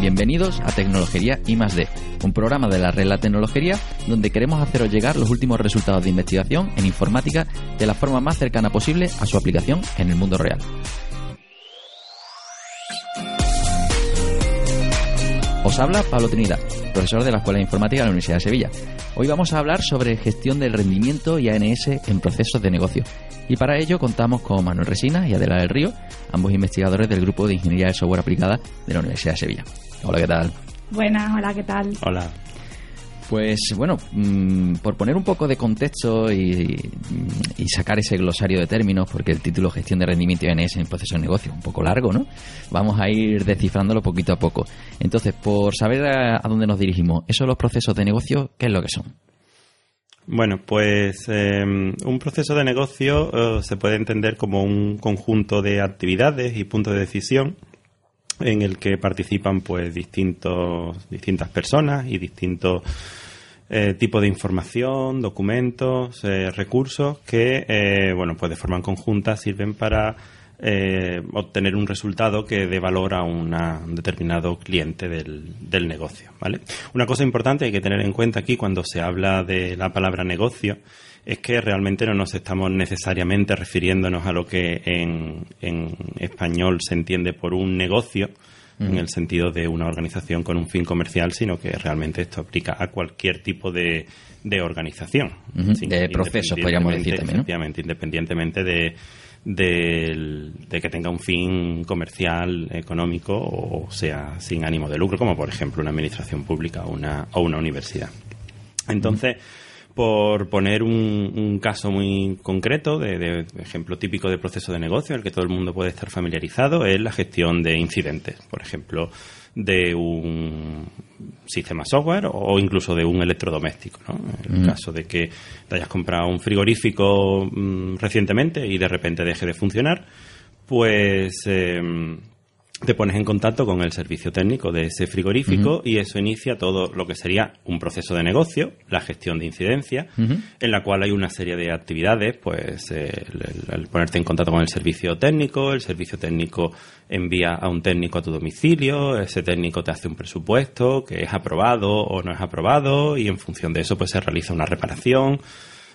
Bienvenidos a Tecnología I D, un programa de la red La Tecnología donde queremos haceros llegar los últimos resultados de investigación en informática de la forma más cercana posible a su aplicación en el mundo real. Os habla Pablo Trinidad, profesor de la Escuela de Informática de la Universidad de Sevilla. Hoy vamos a hablar sobre gestión del rendimiento y ANS en procesos de negocio. Y para ello contamos con Manuel Resina y Adela del Río, ambos investigadores del Grupo de Ingeniería de Software Aplicada de la Universidad de Sevilla. Hola, ¿qué tal? Buenas, hola, ¿qué tal? Hola. Pues bueno, mm, por poner un poco de contexto y, sacar ese glosario de términos, porque el título Gestión de Rendimiento y ANS en Proceso de Negocio es un poco largo, ¿no? Vamos a ir descifrándolo poquito a poco. Entonces, por saber a, dónde nos dirigimos, ¿esos los procesos de negocio qué es lo que son? Bueno, pues em, un proceso de negocio eh, se puede entender como un conjunto de actividades y puntos de decisión en el que participan pues distintos distintas personas y distintos eh, tipo de información, documentos, eh, recursos que, eh, bueno, pues de forma conjunta sirven para obtener un resultado que dé valor a un determinado cliente del, del, negocio, ¿vale? Una cosa importante hay que tener en cuenta aquí cuando se habla de la palabra negocio es que realmente no nos estamos necesariamente refiriéndonos a lo que en, en español se entiende por un negocio, en el sentido de una organización con un fin comercial, sino que realmente esto aplica a cualquier tipo de, de organización. de procesos, podríamos decir también. independientemente de, de, que tenga un fin comercial, económico o sea sin ánimo de lucro, como por ejemplo una administración pública o una, o una universidad. Entonces, por poner un, caso muy concreto, de, ejemplo típico de proceso de negocio, el que todo el mundo puede estar familiarizado, es la gestión de incidentes. Por ejemplo, de un sistema software o incluso de un electrodoméstico. ¿no? En el caso de que te hayas comprado un frigorífico mm, recientemente y de repente deje de funcionar, pues em, te pones en contacto con el servicio técnico de ese frigorífico y eso inicia todo lo que sería un proceso de negocio, la gestión de incidencia, en la cual hay una serie de actividades, pues el, ponerte en contacto con el servicio técnico, el servicio técnico envía a un técnico a tu domicilio, ese técnico te hace un presupuesto que es aprobado o no es aprobado y en función de eso pues se realiza una reparación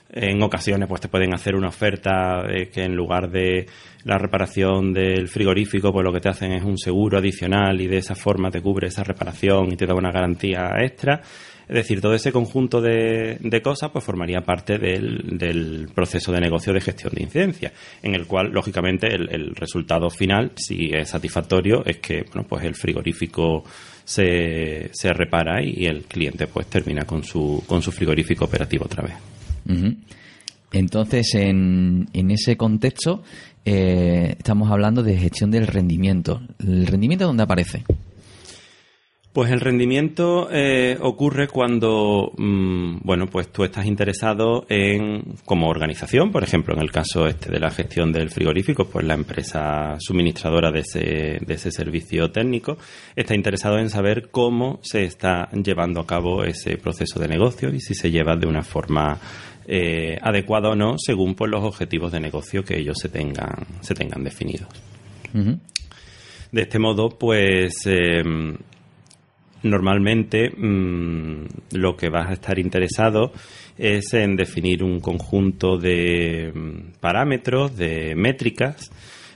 en ocasiones pues te pueden hacer una oferta que en lugar de la reparación del frigorífico pues lo que te hacen es un seguro adicional y de esa forma te cubre esa reparación y te da una garantía extra. Es decir, todo ese conjunto de, cosas pues formaría parte del, proceso de negocio de gestión de incidencia, en el cual, lógicamente, el, resultado final, si es satisfactorio, es que bueno, pues el frigorífico se, se repara y el cliente pues termina con su, con su frigorífico operativo otra vez. Entonces, en, en, ese contexto, eh, estamos hablando de gestión del rendimiento. ¿El rendimiento dónde aparece? Pues el rendimiento eh, ocurre cuando, mm, bueno, pues tú estás interesado en, como organización, por ejemplo, en el caso este de la gestión del frigorífico, pues la empresa suministradora de ese, de ese servicio técnico está interesado en saber cómo se está llevando a cabo ese proceso de negocio y si se lleva de una forma eh, adecuada o no, según pues, los objetivos de negocio que ellos se tengan, se tengan definidos. De este modo, pues em, normalmente mm, lo que vas a estar interesado es en definir un conjunto de mm, parámetros, de métricas,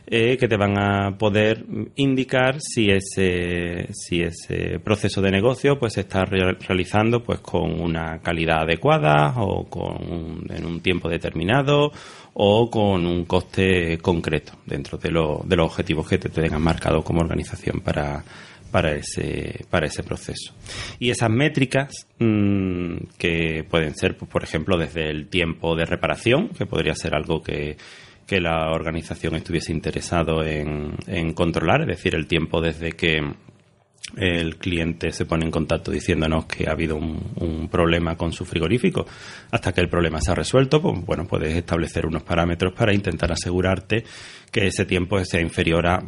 eh, que te van a poder indicar si ese, si ese proceso de negocio pues se está realizando pues con una calidad adecuada o con en un tiempo determinado o con un coste concreto dentro de, de los objetivos que te tengan marcado como organización para, para ese, para ese proceso. Y esas métricas, mm, que pueden ser, pues, por ejemplo, desde el tiempo de reparación, que podría ser algo que, que la organización estuviese interesado en, controlar, es decir, el tiempo desde que el cliente se pone en contacto diciéndonos que ha habido un, un, problema con su frigorífico. Hasta que el problema se ha resuelto, pues bueno, puedes establecer unos parámetros para intentar asegurarte que ese tiempo sea inferior a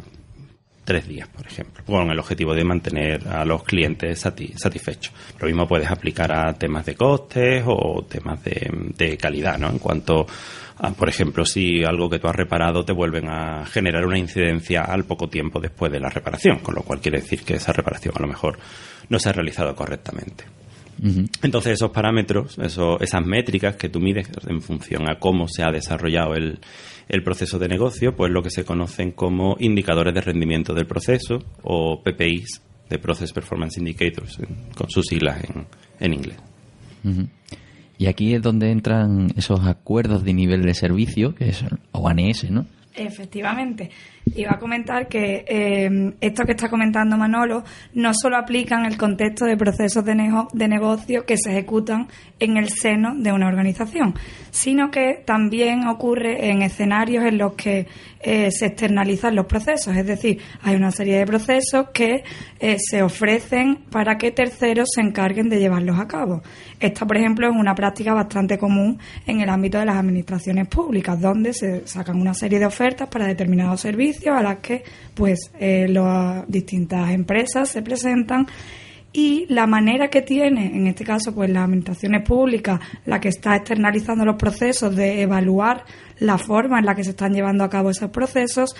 tres días, por ejemplo, con el objetivo de mantener a los clientes satisfechos. Lo mismo puedes aplicar a temas de costes o temas de, calidad, ¿no? En cuanto a, por ejemplo, si algo que tú has reparado te vuelven a generar una incidencia al poco tiempo después de la reparación, con lo cual quiere decir que esa reparación a lo mejor no se ha realizado correctamente. Entonces esos parámetros, esas métricas que tú mides en función a cómo se ha desarrollado el, el proceso de negocio, pues lo que se conocen como indicadores de rendimiento del proceso o PPIs, de Process Performance Indicators, con sus siglas en, en inglés. Y aquí es donde entran esos acuerdos de nivel de servicio, que es ONS, ¿no? Efectivamente. Iba a comentar que eh, esto que está comentando Manolo no solo aplica en el contexto de procesos de, de negocio que se ejecutan en el seno de una organización, sino que también ocurre en escenarios en los que eh, se externalizan los procesos. Es decir, hay una serie de procesos que eh, se ofrecen para que terceros se encarguen de llevarlos a cabo. Esta, por ejemplo, es una práctica bastante común en el ámbito de las administraciones públicas, donde se sacan una serie de ofertas para determinados servicios a las que pues eh, las distintas empresas se presentan y la manera que tiene, en este caso, pues las administraciones públicas, la que está externalizando los procesos de evaluar la forma en la que se están llevando a cabo esos procesos,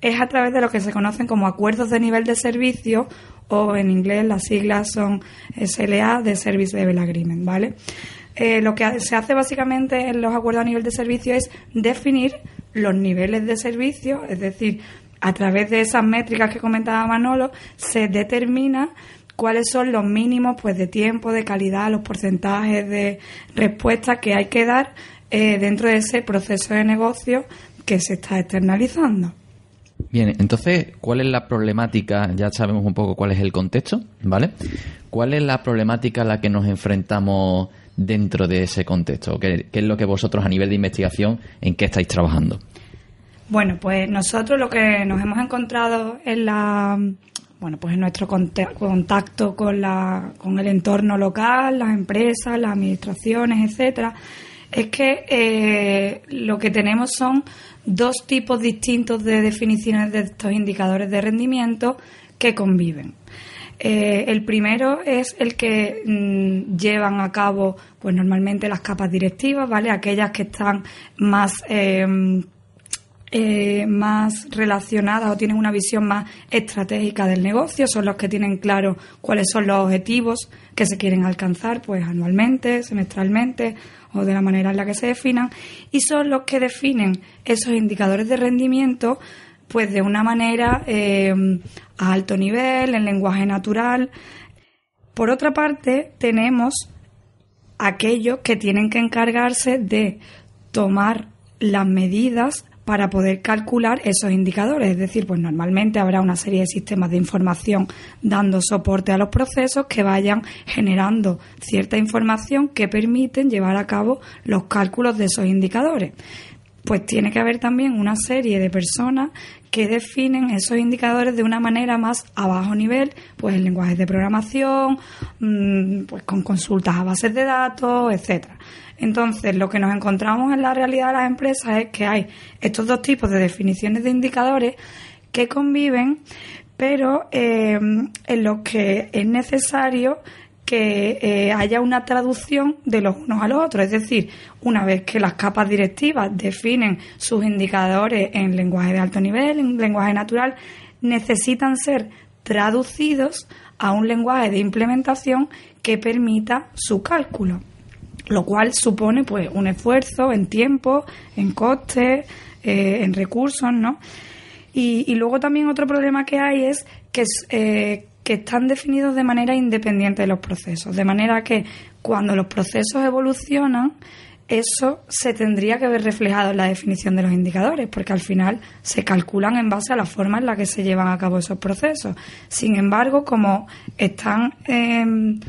es a través de lo que se conocen como acuerdos de nivel de servicio o en inglés las siglas son SLA de Service Level Agreement, ¿vale? Eh, lo que se hace básicamente en los acuerdos a nivel de servicio es definir los niveles de servicio, es decir, a través de esas métricas que comentaba Manolo, se determina cuáles son los mínimos pues de tiempo, de calidad, los porcentajes de respuesta que hay que dar eh, dentro de ese proceso de negocio que se está externalizando. Bien, entonces, ¿cuál es la problemática? Ya sabemos un poco cuál es el contexto, ¿vale? ¿Cuál es la problemática a la que nos enfrentamos dentro de ese contexto? ¿Qué, es lo que vosotros a nivel de investigación, en qué estáis trabajando? Bueno, pues nosotros lo que nos hemos encontrado en la bueno, pues en nuestro contacto con, la, con el entorno local, las empresas, las administraciones, etcétera, es que eh, lo que tenemos son dos tipos distintos de definiciones de estos indicadores de rendimiento que conviven. Eh, el primero es el que mm, llevan a cabo, pues normalmente las capas directivas, ¿vale? Aquellas que están más eh, eh, más relacionadas o tienen una visión más estratégica del negocio, son los que tienen claro cuáles son los objetivos que se quieren alcanzar, pues anualmente, semestralmente o de la manera en la que se definan, y son los que definen esos indicadores de rendimiento pues de una manera eh, a alto nivel, en lenguaje natural. Por otra parte, tenemos aquellos que tienen que encargarse de tomar las medidas para poder calcular esos indicadores. Es decir, pues normalmente habrá una serie de sistemas de información dando soporte a los procesos que vayan generando cierta información que permiten llevar a cabo los cálculos de esos indicadores. Pues tiene que haber también una serie de personas que definen esos indicadores de una manera más a bajo nivel, pues en lenguajes de programación, mm, pues con consultas a bases de datos, etcétera. Entonces, lo que nos encontramos en la realidad de las empresas es que hay estos dos tipos de definiciones de indicadores que conviven, pero eh, en los que es necesario que eh, haya una traducción de los unos a los otros. Es decir, una vez que las capas directivas definen sus indicadores en lenguaje de alto nivel, en lenguaje natural, necesitan ser traducidos a un lenguaje de implementación que permita su cálculo lo cual supone pues un esfuerzo en tiempo, en costes, eh, en recursos, ¿no? Y, luego también otro problema que hay es que, eh, que están definidos de manera independiente de los procesos, de manera que cuando los procesos evolucionan, eso se tendría que ver reflejado en la definición de los indicadores, porque al final se calculan en base a la forma en la que se llevan a cabo esos procesos. Sin embargo, como están, em,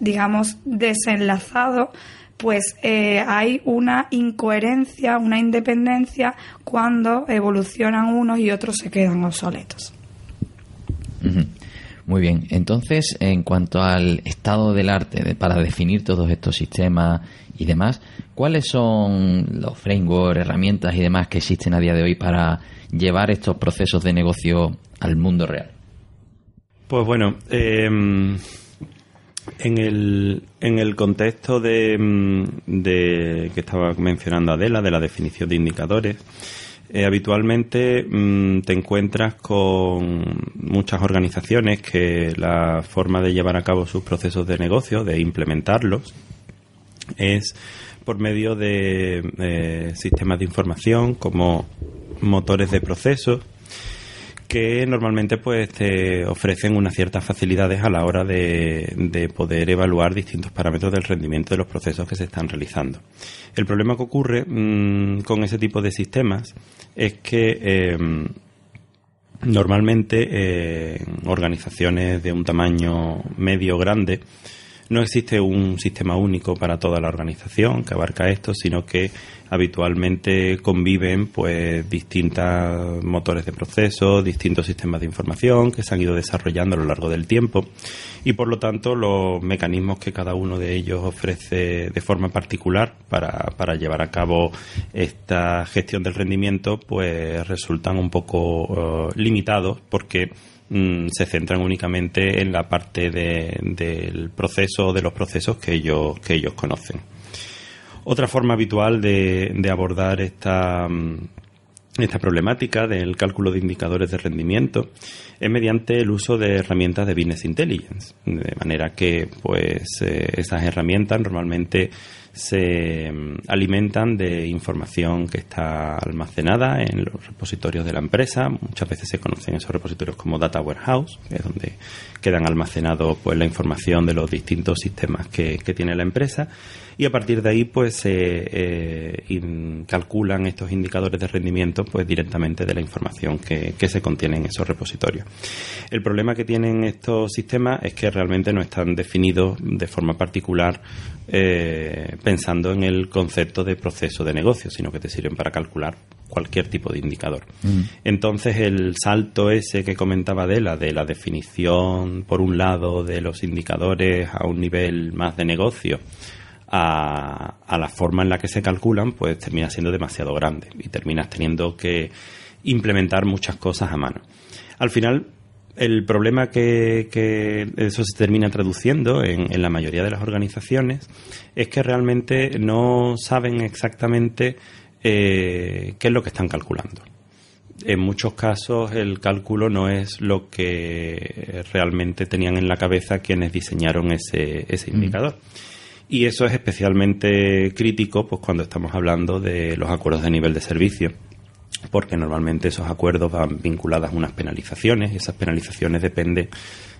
digamos, desenlazados, pues eh, hay una incoherencia, una independencia cuando evolucionan unos y otros se quedan obsoletos. Muy bien, entonces en cuanto al estado del arte para definir todos estos sistemas y demás, ¿cuáles son los frameworks, herramientas y demás que existen a día de hoy para llevar estos procesos de negocio al mundo real? Pues bueno, em, en, el, en el contexto de, mm, de que estaba mencionando Adela, de la definición de indicadores, eh, habitualmente mm, te encuentras con muchas organizaciones que la forma de llevar a cabo sus procesos de negocio, de implementarlos, es por medio de eh, sistemas de información como motores de procesos que normalmente pues te ofrecen unas ciertas facilidades a la hora de, poder evaluar distintos parámetros del rendimiento de los procesos que se están realizando. El problema que ocurre mm, con ese tipo de sistemas es que eh, normalmente eh, organizaciones de un tamaño medio grande no existe un sistema único para toda la organización que abarca esto, sino que habitualmente conviven pues distintos motores de proceso, distintos sistemas de información que se han ido desarrollando a lo largo del tiempo. Y por lo tanto los mecanismos que cada uno de ellos ofrece de forma particular para, para llevar a cabo esta gestión del rendimiento pues resultan un poco eh, limitados porque Mm, se centran únicamente en la parte del proceso de los procesos que ellos, que ellos conocen. Otra forma habitual de, abordar esta, mm, esta problemática del cálculo de indicadores de rendimiento es mediante el uso de herramientas de business intelligence, de manera que pues eh, esas herramientas normalmente se mm, alimentan de información que está almacenada en los repositorios de la empresa. Muchas veces se conocen esos repositorios como data warehouse, que es donde quedan almacenados pues la información de los distintos sistemas que, tiene la empresa y a partir de ahí pues se eh, calculan estos indicadores de rendimiento pues directamente de la información que, que, se contiene en esos repositorios. El problema que tienen estos sistemas es que realmente no están definidos de forma particular eh, pensando en el concepto de proceso de negocio, sino que te sirven para calcular cualquier tipo de indicador. Mm. Entonces, el salto ese que comentaba Adela, de la definición, por un lado, de los indicadores a un nivel más de negocio, a, a la forma en la que se calculan, pues termina siendo demasiado grande y terminas teniendo que implementar muchas cosas a mano. Al final, el problema que, eso se termina traduciendo en, la mayoría de las organizaciones es que realmente no saben exactamente eh, qué es lo que están calculando. En muchos casos el cálculo no es lo que realmente tenían en la cabeza quienes diseñaron ese, ese mm. Y eso es especialmente crítico pues, cuando estamos hablando de los acuerdos de nivel de servicio porque normalmente esos acuerdos van vinculados a unas penalizaciones y esas penalizaciones dependen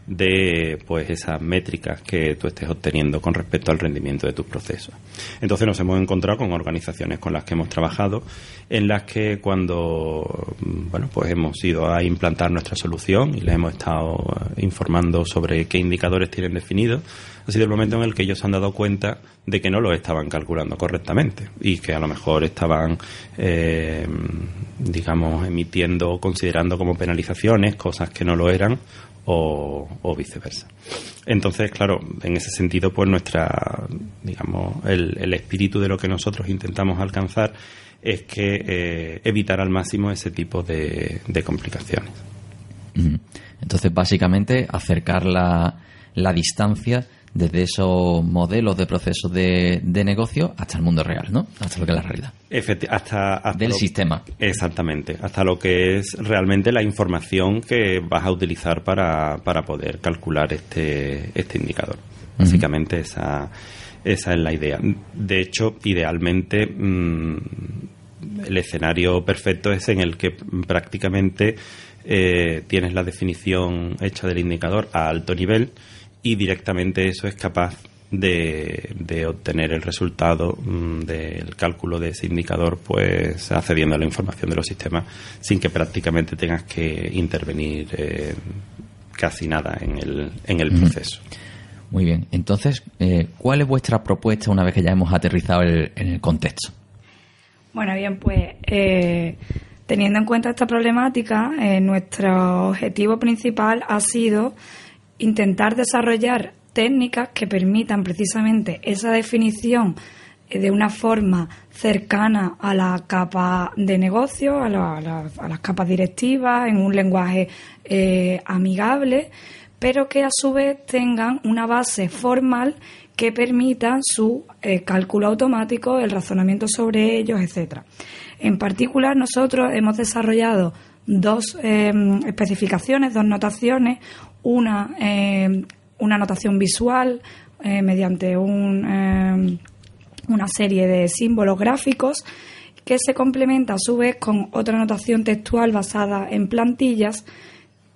de pues esas métricas que tú estés obteniendo con respecto al rendimiento de tus procesos. Entonces nos hemos encontrado con organizaciones con las que hemos trabajado en las que cuando bueno pues hemos ido a implantar nuestra solución y les hemos estado informando sobre qué indicadores tienen definidos ha sido el momento en el que ellos se han dado cuenta de que no lo estaban calculando correctamente y que a lo mejor estaban, eh, digamos, emitiendo considerando como penalizaciones cosas que no lo eran o, viceversa. Entonces, claro, en ese sentido, pues nuestra, digamos, el, espíritu de lo que nosotros intentamos alcanzar es que eh, evitar al máximo ese tipo de, complicaciones. Entonces, básicamente, acercar la, la distancia desde esos modelos de procesos de, negocio hasta el mundo real, ¿no? Hasta lo que es la realidad. hasta, Del sistema. Exactamente, hasta lo que es realmente la información que vas a utilizar para, para poder calcular este, este indicador. Básicamente esa, esa es la idea. De hecho, idealmente, mm, el escenario perfecto es en el que prácticamente eh, tienes la definición hecha del indicador a alto nivel y directamente eso es capaz de, obtener el resultado mm, del cálculo de ese indicador, pues accediendo a la información de los sistemas sin que prácticamente tengas que intervenir eh, casi nada en el, en el proceso. Muy bien. Entonces, eh, ¿cuál es vuestra propuesta una vez que ya hemos aterrizado en el contexto? Bueno, bien, pues eh, teniendo en cuenta esta problemática, nuestro objetivo principal ha sido intentar desarrollar técnicas que permitan precisamente esa definición de una forma cercana a la capa de negocio, a, las capas directivas, en un lenguaje eh, amigable, pero que a su vez tengan una base formal que permita su eh, cálculo automático, el razonamiento sobre ellos, etcétera. En particular, nosotros hemos desarrollado dos especificaciones, dos notaciones, una, em, una notación visual eh, mediante un, em, una serie de símbolos gráficos que se complementa a su vez con otra notación textual basada en plantillas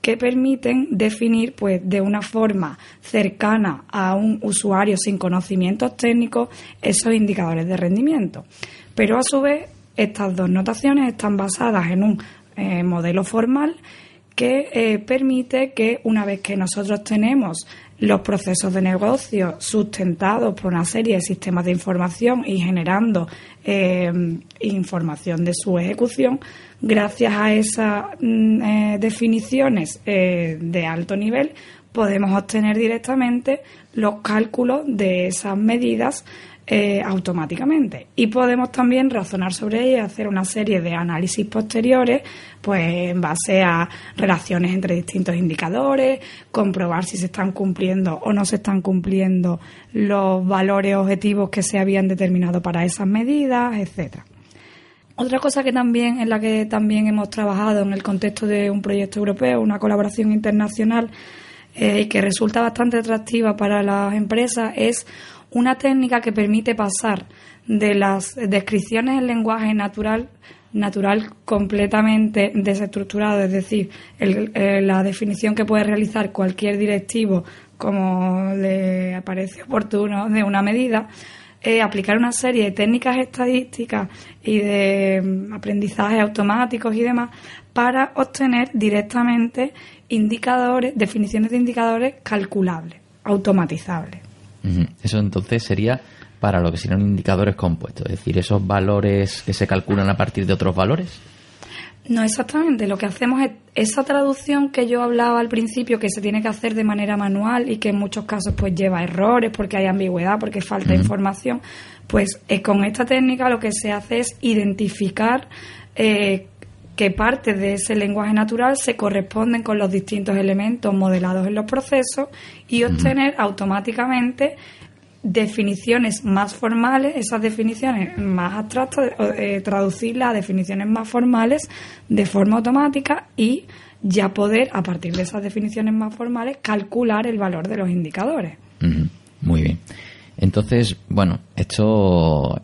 que permiten definir pues de una forma cercana a un usuario sin conocimientos técnicos esos indicadores de rendimiento. Pero a su vez estas dos notaciones están basadas en un eh, modelo formal que eh, permite que una vez que nosotros tenemos los procesos de negocio sustentados por una serie de sistemas de información y generando eh, información de su ejecución, gracias a esas mm, definiciones de alto nivel, podemos obtener directamente los cálculos de esas medidas eh, automáticamente. Y podemos también razonar sobre ella y hacer una serie de análisis posteriores, pues en base a relaciones entre distintos indicadores, comprobar si se están cumpliendo o no se están cumpliendo los valores objetivos que se habían determinado para esas medidas, etcétera. Otra cosa que también en la que también hemos trabajado en el contexto de un proyecto europeo, una colaboración internacional eh, que resulta bastante atractiva para las empresas es una técnica que permite pasar de las descripciones en lenguaje natural natural completamente desestructurado, es decir, eh, la definición que puede realizar cualquier directivo como le parece oportuno de una medida, eh, aplicar una serie de técnicas estadísticas y de mm, aprendizaje automáticos y demás para obtener directamente indicadores, definiciones de indicadores calculables, automatizables. Eso entonces sería para lo que serían indicadores compuestos, es decir, esos valores que se calculan a partir de otros valores. No exactamente, lo que hacemos es esa traducción que yo hablaba al principio que se tiene que hacer de manera manual y que en muchos casos pues lleva errores porque hay ambigüedad, porque falta información, pues eh, con esta técnica lo que se hace es identificar eh, qué partes de ese lenguaje natural se corresponden con los distintos elementos modelados en los procesos y obtener automáticamente definiciones más formales, esas definiciones más abstractas, eh, traducirlas a definiciones más formales de forma automática y ya poder, a partir de esas definiciones más formales, calcular el valor de los indicadores. Muy bien. Entonces, bueno, esto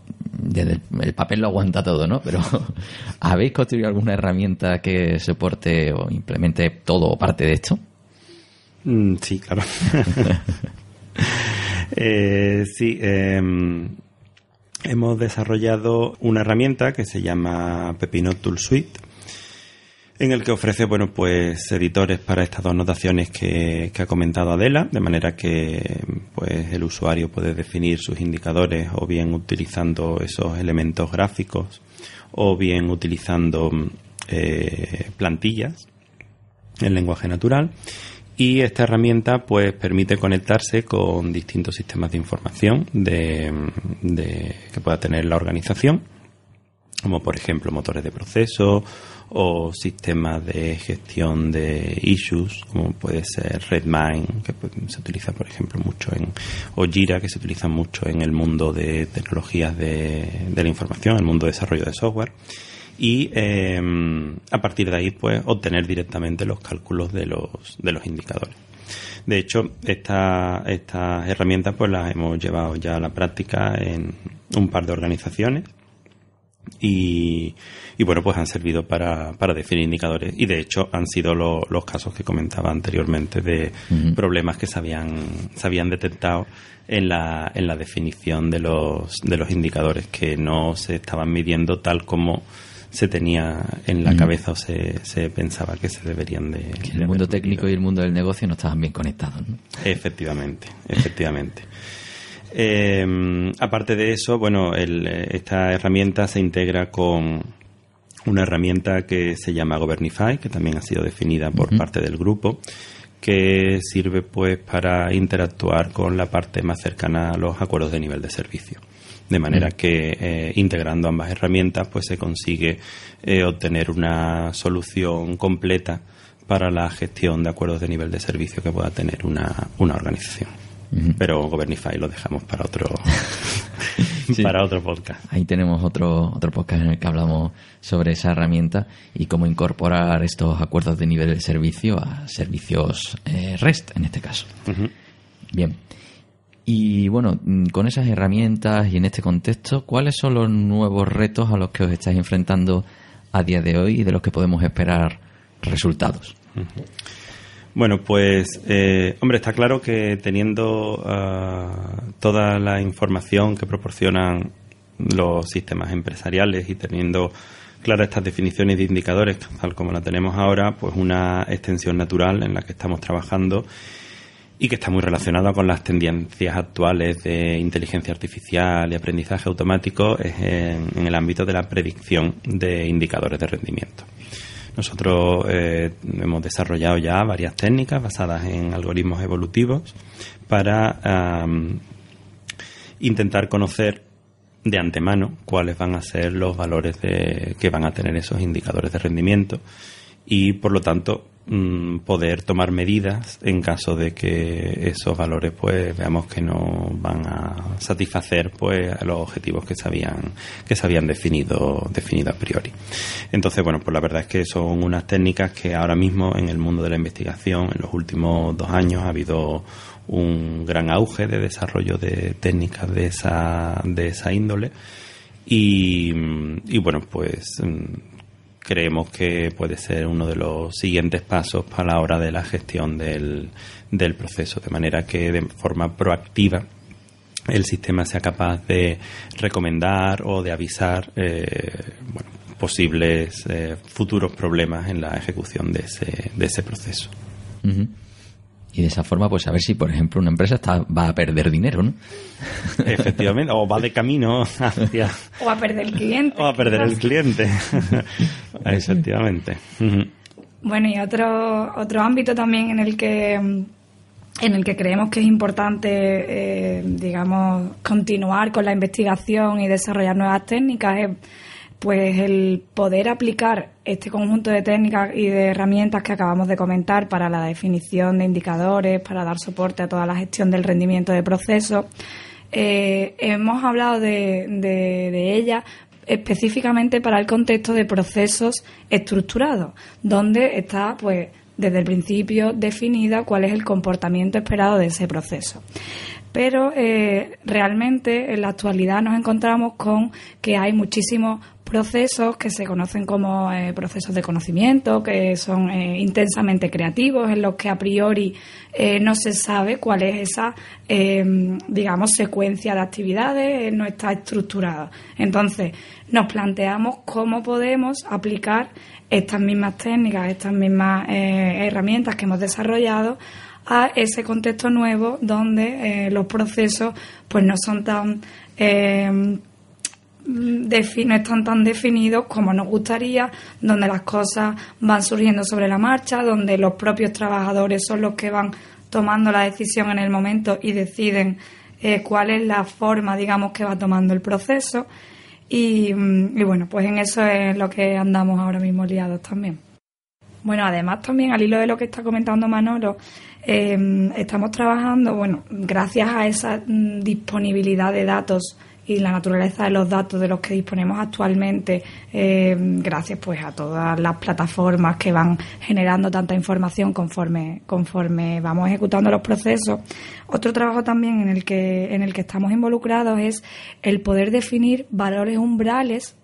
el, papel lo aguanta todo, ¿no? Pero ¿habéis construido alguna herramienta que soporte o implemente todo o parte de esto? Mm, sí, claro. Eh, sí, em, hemos desarrollado una herramienta que se llama Pepino Tool Suite en el que ofrece bueno pues editores para estas dos notaciones que, ha comentado Adela de manera que pues el usuario puede definir sus indicadores o bien utilizando esos elementos gráficos o bien utilizando eh, plantillas en lenguaje natural. Y esta herramienta pues permite conectarse con distintos sistemas de información de, de que pueda tener la organización como por ejemplo motores de proceso o sistemas de gestión de issues, como puede ser Redmine, que se utiliza, por ejemplo, mucho en, o Jira, que se utiliza mucho en el mundo de tecnologías de, la información, el mundo de desarrollo de software. Y em, a partir de ahí, pues, obtener directamente los cálculos de los, de los indicadores. De hecho, estas herramientas pues las hemos llevado ya a la práctica en un par de organizaciones y, bueno, pues han servido para, para, definir indicadores y de hecho han sido los casos que comentaba anteriormente de problemas que se habían, se habían detectado en la, en la definición de los, de los indicadores que no se estaban midiendo tal como se tenía en la cabeza o se, se, pensaba que se deberían de... el mundo técnico y el mundo del negocio no estaban bien conectados. Efectivamente, efectivamente. Eh, aparte de eso, bueno, esta herramienta se integra con una herramienta que se llama Governify, que también ha sido definida por parte del grupo, que sirve pues para interactuar con la parte más cercana a los acuerdos de nivel de servicio. De manera que eh, integrando ambas herramientas pues se consigue eh, obtener una solución completa para la gestión de acuerdos de nivel de servicio que pueda tener una, una organización. Pero Governify lo dejamos para otro para otro podcast. Ahí tenemos otro otro podcast en el que hablamos sobre esa herramienta y cómo incorporar estos acuerdos de nivel de servicio a servicios eh, REST en este caso. Bien. Y bueno, mm, con esas herramientas y en este contexto, ¿cuáles son los nuevos retos a los que os estáis enfrentando a día de hoy y de los que podemos esperar resultados? Bueno, pues, eh, hombre, está claro que teniendo ah, toda la información que proporcionan los sistemas empresariales y teniendo claras estas definiciones de indicadores, tal como la tenemos ahora, pues una extensión natural en la que estamos trabajando y que está muy relacionada con las tendencias actuales de inteligencia artificial y aprendizaje automático es en el ámbito de la predicción de indicadores de rendimiento. Nosotros eh, hemos desarrollado ya varias técnicas basadas en algoritmos evolutivos para intentar conocer de antemano cuáles van a ser los valores de, que van a tener esos indicadores de rendimiento y por lo tanto Mm, poder tomar medidas en caso de que esos valores pues veamos que no van a satisfacer pues los objetivos que se habían que se habían definido definido a priori. Entonces bueno pues la verdad es que son unas técnicas que ahora mismo en el mundo de la investigación en los últimos dos años ha habido un gran auge de desarrollo de técnicas de esa de esa índole. Y, y bueno pues mm, creemos que puede ser uno de los siguientes pasos para la hora de la gestión del, del proceso, de manera que de forma proactiva el sistema sea capaz de recomendar o de avisar eh, posibles eh, futuros problemas en la ejecución de ese, de ese proceso y de esa forma pues a ver si por ejemplo una empresa está, va a perder dinero ¿no? efectivamente o va de camino hacia o a perder el cliente. O a perder el cliente. Efectivamente. Bueno y otro otro ámbito también en el que en el que creemos que es importante, eh, digamos, continuar con la investigación y desarrollar nuevas técnicas es pues el poder aplicar este conjunto de técnicas y de herramientas que acabamos de comentar para la definición de indicadores, para dar soporte a toda la gestión del rendimiento de procesos, eh, hemos hablado de, de, ella específicamente para el contexto de procesos estructurados, donde está pues desde el principio definida cuál es el comportamiento esperado de ese proceso. Pero eh, realmente en la actualidad nos encontramos con que hay muchísimos procesos que se conocen como eh, procesos de conocimiento, que son eh, intensamente creativos, en los que a priori eh, no se sabe cuál es esa, digamos, secuencia de actividades, no está estructurada. Entonces, nos planteamos cómo podemos aplicar estas mismas técnicas, estas mismas herramientas que hemos desarrollado a ese contexto nuevo donde los procesos pues no son tan no están tan definidos como nos gustaría, donde las cosas van surgiendo sobre la marcha, donde los propios trabajadores son los que van tomando la decisión en el momento y deciden eh, cuál es la forma, digamos, que va tomando el proceso. Y, mm, y, bueno, pues en eso es lo que andamos ahora mismo liados también. Bueno, además también al hilo de lo que está comentando Manolo, eh, estamos trabajando, bueno, gracias a esa mm, disponibilidad de datos y la naturaleza de los datos de los que disponemos actualmente, eh, gracias pues a todas las plataformas que van generando tanta información conforme, conforme vamos ejecutando los procesos. Otro trabajo también en el que, en el que estamos involucrados es el poder definir valores umbrales,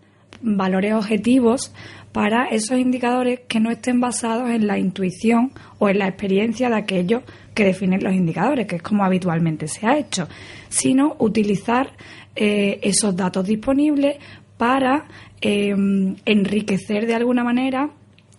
valores objetivos para esos indicadores que no estén basados en la intuición o en la experiencia de aquellos que definen los indicadores, que es como habitualmente se ha hecho, sino utilizar eh, esos datos disponibles para em, enriquecer de alguna manera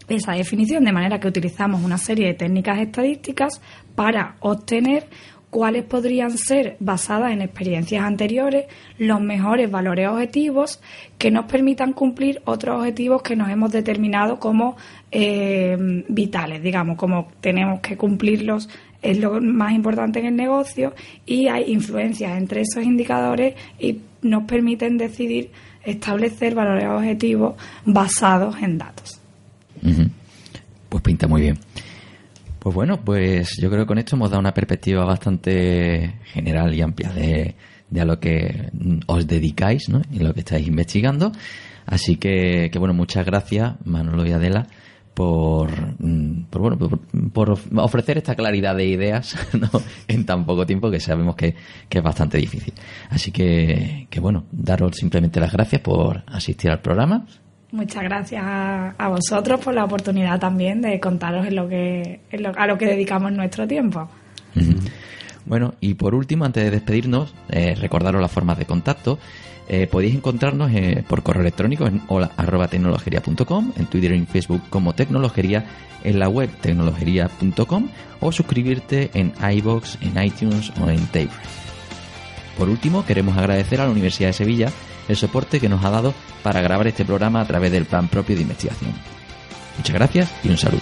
esa definición, de manera que utilizamos una serie de técnicas estadísticas para obtener cuáles podrían ser, basadas en experiencias anteriores, los mejores valores objetivos que nos permitan cumplir otros objetivos que nos hemos determinado como eh, vitales, digamos, como tenemos que cumplirlos es lo más importante en el negocio y hay influencias entre esos indicadores y nos permiten decidir establecer valores objetivos basados en datos. Pues pinta muy bien. Pues bueno, pues yo creo que con esto hemos dado una perspectiva bastante general y amplia de, a lo que os dedicáis ¿no? y lo que estáis investigando. Así que, que bueno, muchas gracias, Manolo y Adela, por, mm, por bueno, por, ofrecer esta claridad de ideas en tan poco tiempo que sabemos que, que, es bastante difícil. Así que, que bueno, daros simplemente las gracias por asistir al programa Muchas gracias a, vosotros por la oportunidad también de contaros en lo que, a lo que dedicamos nuestro tiempo. Bueno, y por último, antes de despedirnos, eh, recordaros las formas de contacto. Eh, podéis encontrarnos eh, por correo electrónico en hola.tecnologería.com, en Twitter y en Facebook como Tecnologería, en la web tecnologería.com o suscribirte en iBox, en iTunes o en Tape. Por último, queremos agradecer a la Universidad de Sevilla el soporte que nos ha dado para grabar este programa a través del plan propio de investigación. Muchas gracias y un saludo.